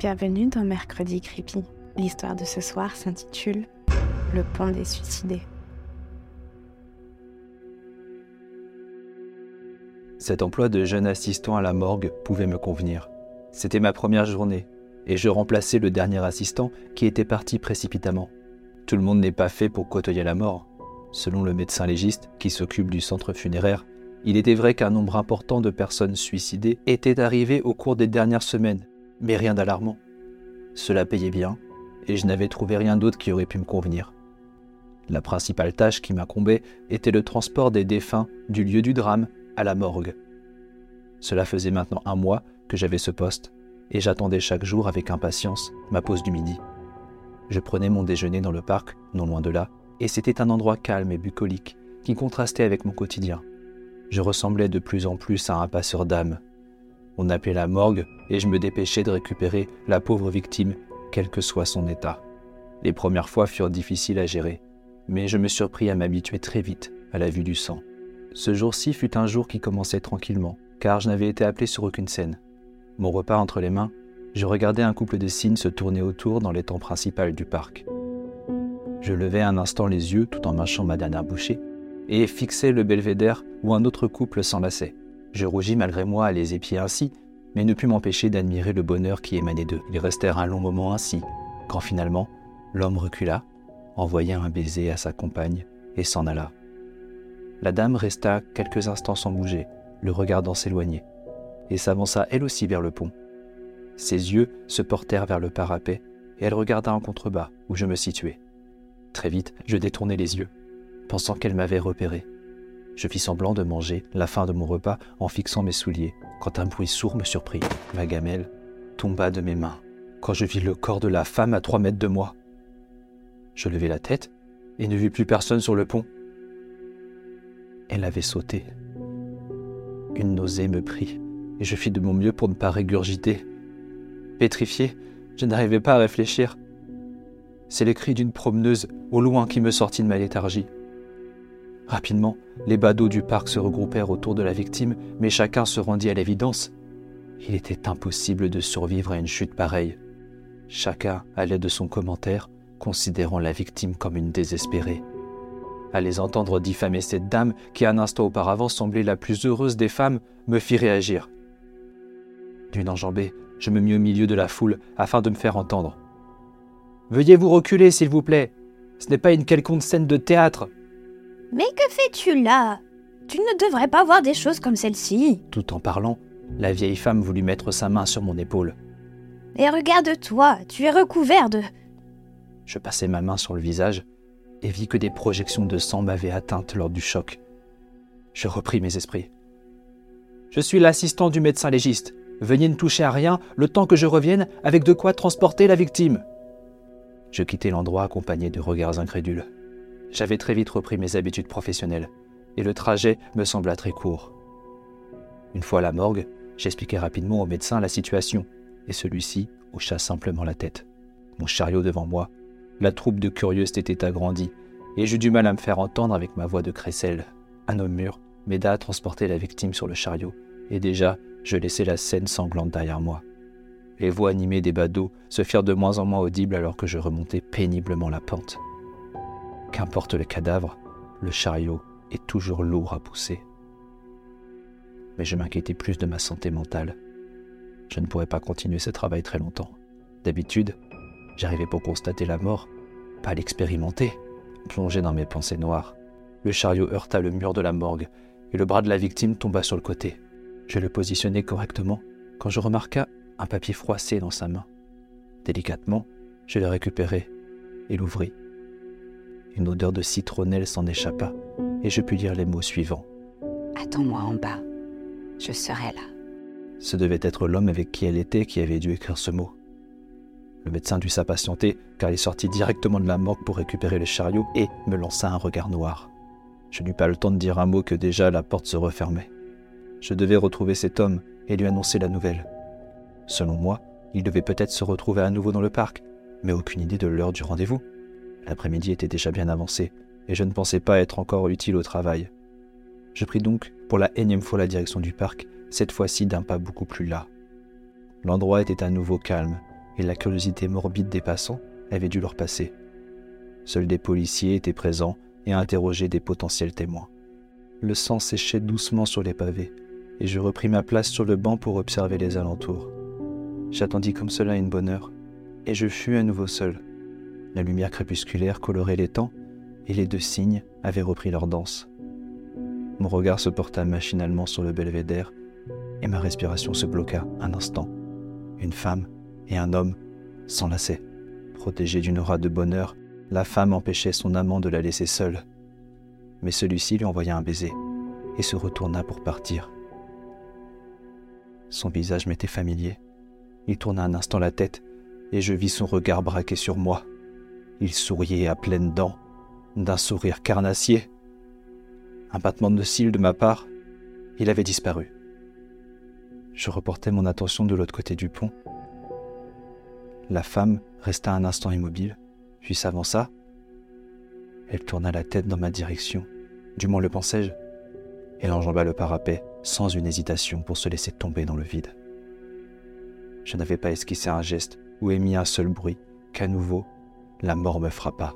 Bienvenue dans Mercredi Creepy. L'histoire de ce soir s'intitule Le pont des suicidés. Cet emploi de jeune assistant à la morgue pouvait me convenir. C'était ma première journée, et je remplaçais le dernier assistant qui était parti précipitamment. Tout le monde n'est pas fait pour côtoyer la mort. Selon le médecin légiste qui s'occupe du centre funéraire, il était vrai qu'un nombre important de personnes suicidées était arrivé au cours des dernières semaines, mais rien d'alarmant. Cela payait bien, et je n'avais trouvé rien d'autre qui aurait pu me convenir. La principale tâche qui m'incombait était le transport des défunts du lieu du drame à la morgue. Cela faisait maintenant un mois que j'avais ce poste, et j'attendais chaque jour avec impatience ma pause du midi. Je prenais mon déjeuner dans le parc, non loin de là, et c'était un endroit calme et bucolique qui contrastait avec mon quotidien. Je ressemblais de plus en plus à un passeur d'âme. On appelait la morgue et je me dépêchais de récupérer la pauvre victime, quel que soit son état. Les premières fois furent difficiles à gérer, mais je me surpris à m'habituer très vite à la vue du sang. Ce jour-ci fut un jour qui commençait tranquillement, car je n'avais été appelé sur aucune scène. Mon repas entre les mains, je regardais un couple de cygnes se tourner autour dans l'étang principal du parc. Je levai un instant les yeux tout en mâchant ma dernière bouchée et fixai le belvédère où un autre couple s'enlaçait. Je rougis malgré moi à les épier ainsi, mais ne pus m'empêcher d'admirer le bonheur qui émanait d'eux. Ils restèrent un long moment ainsi, quand finalement l'homme recula, envoya un baiser à sa compagne et s'en alla. La dame resta quelques instants sans bouger, le regardant s'éloigner, et s'avança elle aussi vers le pont. Ses yeux se portèrent vers le parapet, et elle regarda en contrebas, où je me situais. Très vite, je détournai les yeux, pensant qu'elle m'avait repéré. Je fis semblant de manger la fin de mon repas en fixant mes souliers, quand un bruit sourd me surprit. Ma gamelle tomba de mes mains, quand je vis le corps de la femme à trois mètres de moi. Je levai la tête et ne vis plus personne sur le pont. Elle avait sauté. Une nausée me prit, et je fis de mon mieux pour ne pas régurgiter. Pétrifié, je n'arrivais pas à réfléchir. C'est le cri d'une promeneuse au loin qui me sortit de ma léthargie. Rapidement, les badauds du parc se regroupèrent autour de la victime, mais chacun se rendit à l'évidence. Il était impossible de survivre à une chute pareille. Chacun allait de son commentaire, considérant la victime comme une désespérée à les entendre diffamer cette dame qui un instant auparavant semblait la plus heureuse des femmes, me fit réagir. D'une enjambée, je me mis au milieu de la foule afin de me faire entendre. Veuillez vous reculer, s'il vous plaît. Ce n'est pas une quelconque scène de théâtre. Mais que fais-tu là? Tu ne devrais pas voir des choses comme celle-ci. Tout en parlant, la vieille femme voulut mettre sa main sur mon épaule. Et regarde-toi, tu es recouvert de... Je passai ma main sur le visage et vis que des projections de sang m'avaient atteinte lors du choc. Je repris mes esprits. Je suis l'assistant du médecin légiste. Veuillez ne toucher à rien le temps que je revienne avec de quoi transporter la victime. Je quittai l'endroit accompagné de regards incrédules. J'avais très vite repris mes habitudes professionnelles, et le trajet me sembla très court. Une fois à la morgue, j'expliquai rapidement au médecin la situation, et celui-ci hocha simplement la tête. Mon chariot devant moi, la troupe de curieux s'était agrandie, et j'eus du mal à me faire entendre avec ma voix de crécelle. Un homme mûr m'aida à transporter la victime sur le chariot, et déjà je laissais la scène sanglante derrière moi. Les voix animées des badauds se firent de moins en moins audibles alors que je remontais péniblement la pente. Qu'importe le cadavre, le chariot est toujours lourd à pousser. Mais je m'inquiétais plus de ma santé mentale. Je ne pourrais pas continuer ce travail très longtemps. D'habitude, J'arrivais pour constater la mort, pas l'expérimenter. Plongé dans mes pensées noires, le chariot heurta le mur de la morgue et le bras de la victime tomba sur le côté. Je le positionnais correctement quand je remarqua un papier froissé dans sa main. Délicatement, je le récupérai et l'ouvris. Une odeur de citronnelle s'en échappa et je pus lire les mots suivants. Attends-moi en bas. Je serai là. Ce devait être l'homme avec qui elle était qui avait dû écrire ce mot. Le médecin dut s'impatienter car il sortit directement de la morgue pour récupérer le chariot et me lança un regard noir. Je n'eus pas le temps de dire un mot que déjà la porte se refermait. Je devais retrouver cet homme et lui annoncer la nouvelle. Selon moi, il devait peut-être se retrouver à nouveau dans le parc, mais aucune idée de l'heure du rendez-vous. L'après-midi était déjà bien avancé et je ne pensais pas être encore utile au travail. Je pris donc pour la énième fois la direction du parc, cette fois-ci d'un pas beaucoup plus las. L'endroit était à nouveau calme et la curiosité morbide des passants avait dû leur passer. Seuls des policiers étaient présents et interrogeaient des potentiels témoins. Le sang séchait doucement sur les pavés, et je repris ma place sur le banc pour observer les alentours. J'attendis comme cela une bonne heure, et je fus à nouveau seul. La lumière crépusculaire colorait temps, et les deux cygnes avaient repris leur danse. Mon regard se porta machinalement sur le belvédère, et ma respiration se bloqua un instant. Une femme et un homme s'enlaçaient. Protégée d'une aura de bonheur, la femme empêchait son amant de la laisser seule. Mais celui-ci lui envoya un baiser et se retourna pour partir. Son visage m'était familier. Il tourna un instant la tête et je vis son regard braqué sur moi. Il souriait à pleines dents, d'un sourire carnassier. Un battement de cils de ma part, il avait disparu. Je reportai mon attention de l'autre côté du pont. La femme resta un instant immobile, puis s'avança. Elle tourna la tête dans ma direction, du moins le pensais-je. Elle enjamba le parapet sans une hésitation pour se laisser tomber dans le vide. Je n'avais pas esquissé un geste ou émis un seul bruit qu'à nouveau, la mort me frappa.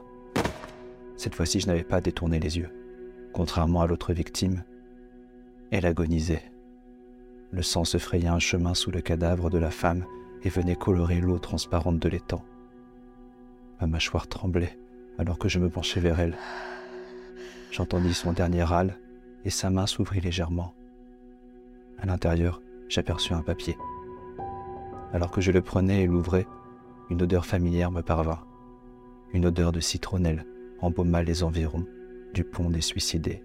Cette fois-ci, je n'avais pas détourné les yeux. Contrairement à l'autre victime, elle agonisait. Le sang se frayait un chemin sous le cadavre de la femme et venait colorer l'eau transparente de l'étang. Ma mâchoire tremblait alors que je me penchais vers elle. J'entendis son dernier râle et sa main s'ouvrit légèrement. À l'intérieur, j'aperçus un papier. Alors que je le prenais et l'ouvrais, une odeur familière me parvint. Une odeur de citronnelle embauma les environs du pont des suicidés.